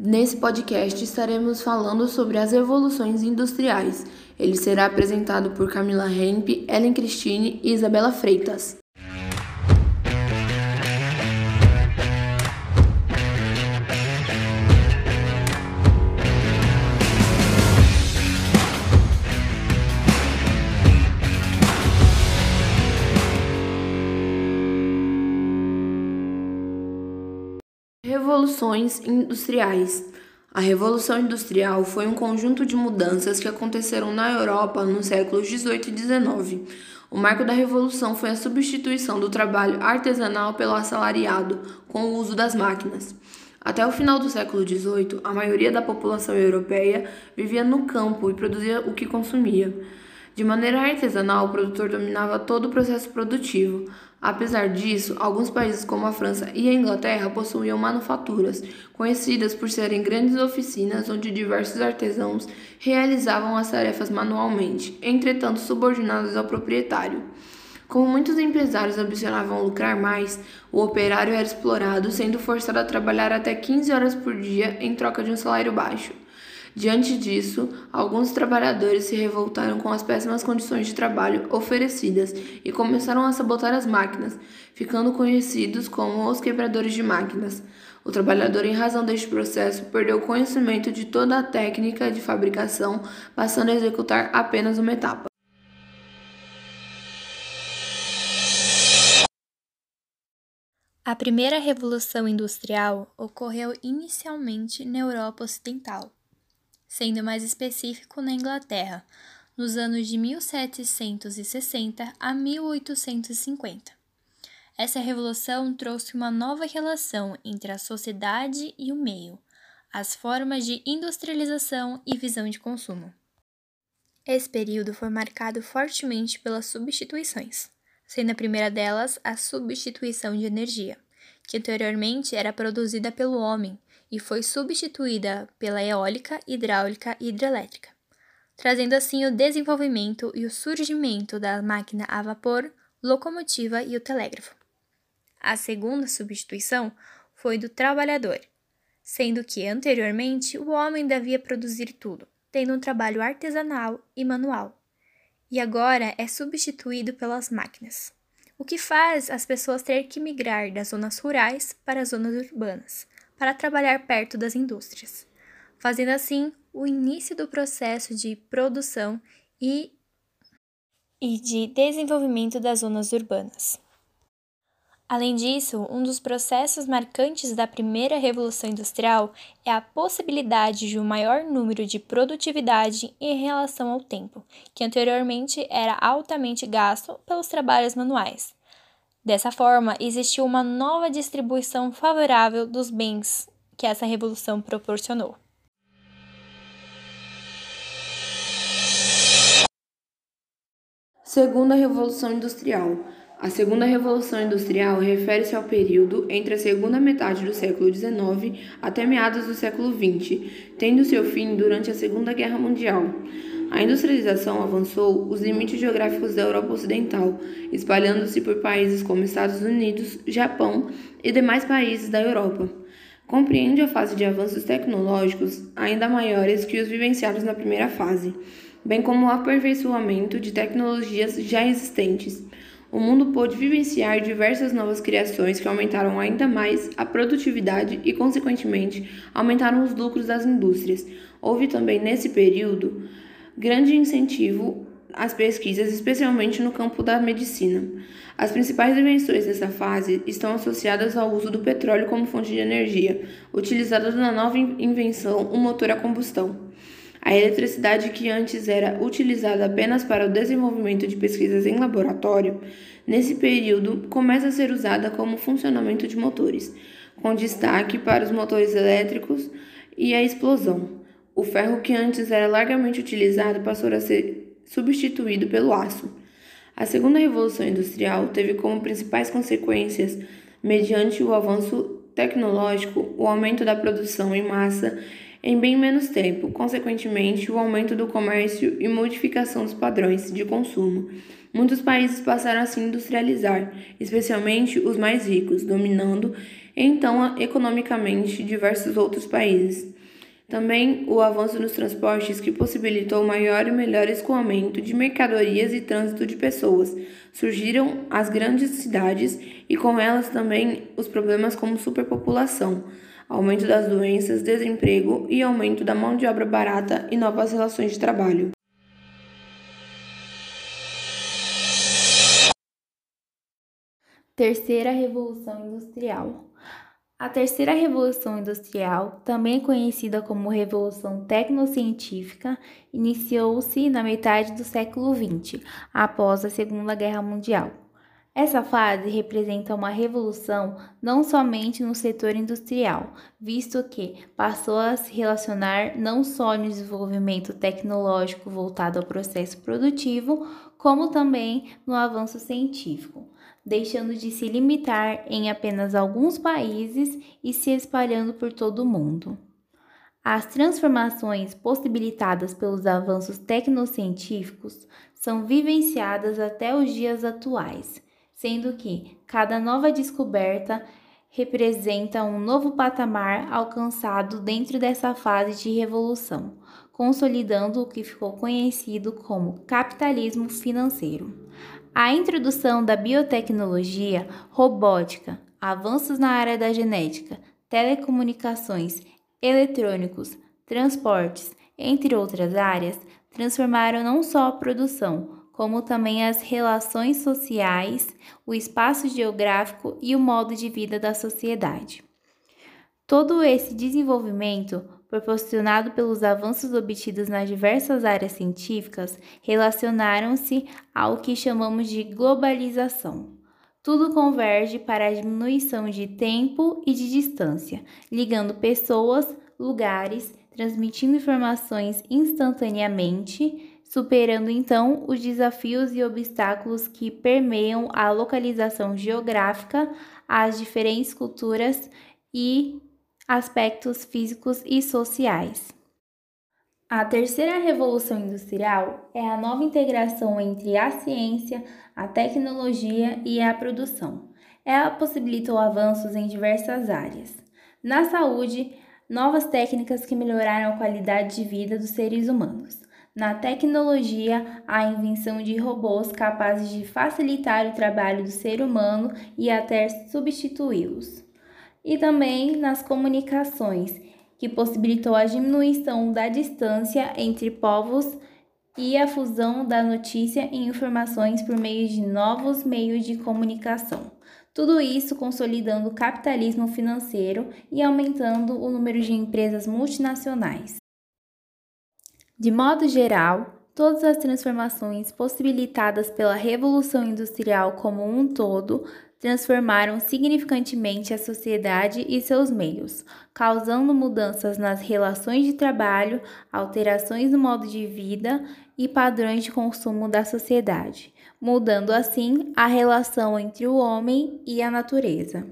Nesse podcast estaremos falando sobre as revoluções industriais. Ele será apresentado por Camila Hemp, Ellen Cristine e Isabela Freitas. Revoluções industriais. A Revolução Industrial foi um conjunto de mudanças que aconteceram na Europa nos séculos 18 e 19. O marco da revolução foi a substituição do trabalho artesanal pelo assalariado, com o uso das máquinas. Até o final do século XVIII, a maioria da população europeia vivia no campo e produzia o que consumia. De maneira artesanal, o produtor dominava todo o processo produtivo. Apesar disso, alguns países como a França e a Inglaterra possuíam manufaturas, conhecidas por serem grandes oficinas onde diversos artesãos realizavam as tarefas manualmente, entretanto subordinados ao proprietário. Como muitos empresários ambicionavam lucrar mais, o operário era explorado, sendo forçado a trabalhar até 15 horas por dia em troca de um salário baixo. Diante disso, alguns trabalhadores se revoltaram com as péssimas condições de trabalho oferecidas e começaram a sabotar as máquinas, ficando conhecidos como os quebradores de máquinas. O trabalhador, em razão deste processo, perdeu conhecimento de toda a técnica de fabricação, passando a executar apenas uma etapa. A primeira revolução industrial ocorreu inicialmente na Europa Ocidental sendo mais específico na Inglaterra, nos anos de 1760 a 1850. Essa revolução trouxe uma nova relação entre a sociedade e o meio, as formas de industrialização e visão de consumo. Esse período foi marcado fortemente pelas substituições, sendo a primeira delas a substituição de energia, que anteriormente era produzida pelo homem e foi substituída pela eólica, hidráulica e hidrelétrica, trazendo assim o desenvolvimento e o surgimento da máquina a vapor, locomotiva e o telégrafo. A segunda substituição foi do trabalhador, sendo que anteriormente o homem devia produzir tudo, tendo um trabalho artesanal e manual, e agora é substituído pelas máquinas, o que faz as pessoas ter que migrar das zonas rurais para as zonas urbanas, para trabalhar perto das indústrias, fazendo assim o início do processo de produção e, e de desenvolvimento das zonas urbanas. Além disso, um dos processos marcantes da primeira revolução industrial é a possibilidade de um maior número de produtividade em relação ao tempo, que anteriormente era altamente gasto pelos trabalhos manuais. Dessa forma, existiu uma nova distribuição favorável dos bens que essa revolução proporcionou. Segunda Revolução Industrial. A Segunda Revolução Industrial refere-se ao período entre a segunda metade do século XIX até meados do século XX, tendo seu fim durante a Segunda Guerra Mundial. A industrialização avançou os limites geográficos da Europa Ocidental, espalhando-se por países como Estados Unidos, Japão e demais países da Europa. Compreende a fase de avanços tecnológicos ainda maiores que os vivenciados na primeira fase, bem como o aperfeiçoamento de tecnologias já existentes. O mundo pôde vivenciar diversas novas criações que aumentaram ainda mais a produtividade e, consequentemente, aumentaram os lucros das indústrias. Houve também, nesse período, grande incentivo às pesquisas, especialmente no campo da medicina. As principais invenções dessa fase estão associadas ao uso do petróleo como fonte de energia, utilizada na nova invenção, o motor a combustão. A eletricidade, que antes era utilizada apenas para o desenvolvimento de pesquisas em laboratório, nesse período começa a ser usada como funcionamento de motores, com destaque para os motores elétricos e a explosão. O ferro que antes era largamente utilizado passou a ser substituído pelo aço. A segunda revolução industrial teve como principais consequências, mediante o avanço tecnológico, o aumento da produção em massa em bem menos tempo, consequentemente, o aumento do comércio e modificação dos padrões de consumo. Muitos países passaram a se industrializar, especialmente os mais ricos, dominando então economicamente diversos outros países. Também o avanço nos transportes que possibilitou maior e melhor escoamento de mercadorias e trânsito de pessoas. Surgiram as grandes cidades e com elas também os problemas como superpopulação, aumento das doenças, desemprego e aumento da mão de obra barata e novas relações de trabalho. Terceira Revolução Industrial a terceira revolução industrial, também conhecida como Revolução Tecnocientífica, iniciou-se na metade do século XX, após a Segunda Guerra Mundial. Essa fase representa uma revolução não somente no setor industrial, visto que passou a se relacionar não só no desenvolvimento tecnológico voltado ao processo produtivo, como também no avanço científico deixando de se limitar em apenas alguns países e se espalhando por todo o mundo. As transformações possibilitadas pelos avanços tecnocientíficos são vivenciadas até os dias atuais, sendo que cada nova descoberta representa um novo patamar alcançado dentro dessa fase de revolução, consolidando o que ficou conhecido como capitalismo financeiro. A introdução da biotecnologia, robótica, avanços na área da genética, telecomunicações, eletrônicos, transportes, entre outras áreas, transformaram não só a produção, como também as relações sociais, o espaço geográfico e o modo de vida da sociedade. Todo esse desenvolvimento proporcionado pelos avanços obtidos nas diversas áreas científicas, relacionaram-se ao que chamamos de globalização. Tudo converge para a diminuição de tempo e de distância, ligando pessoas, lugares, transmitindo informações instantaneamente, superando então os desafios e obstáculos que permeiam a localização geográfica, as diferentes culturas e aspectos físicos e sociais. A terceira revolução industrial é a nova integração entre a ciência, a tecnologia e a produção. Ela possibilitou avanços em diversas áreas. Na saúde, novas técnicas que melhoraram a qualidade de vida dos seres humanos. Na tecnologia, a invenção de robôs capazes de facilitar o trabalho do ser humano e até substituí-los e também nas comunicações, que possibilitou a diminuição da distância entre povos e a fusão da notícia e informações por meio de novos meios de comunicação. Tudo isso consolidando o capitalismo financeiro e aumentando o número de empresas multinacionais. De modo geral, todas as transformações possibilitadas pela Revolução Industrial como um todo transformaram significantemente a sociedade e seus meios, causando mudanças nas relações de trabalho, alterações no modo de vida e padrões de consumo da sociedade, mudando assim a relação entre o homem e a natureza.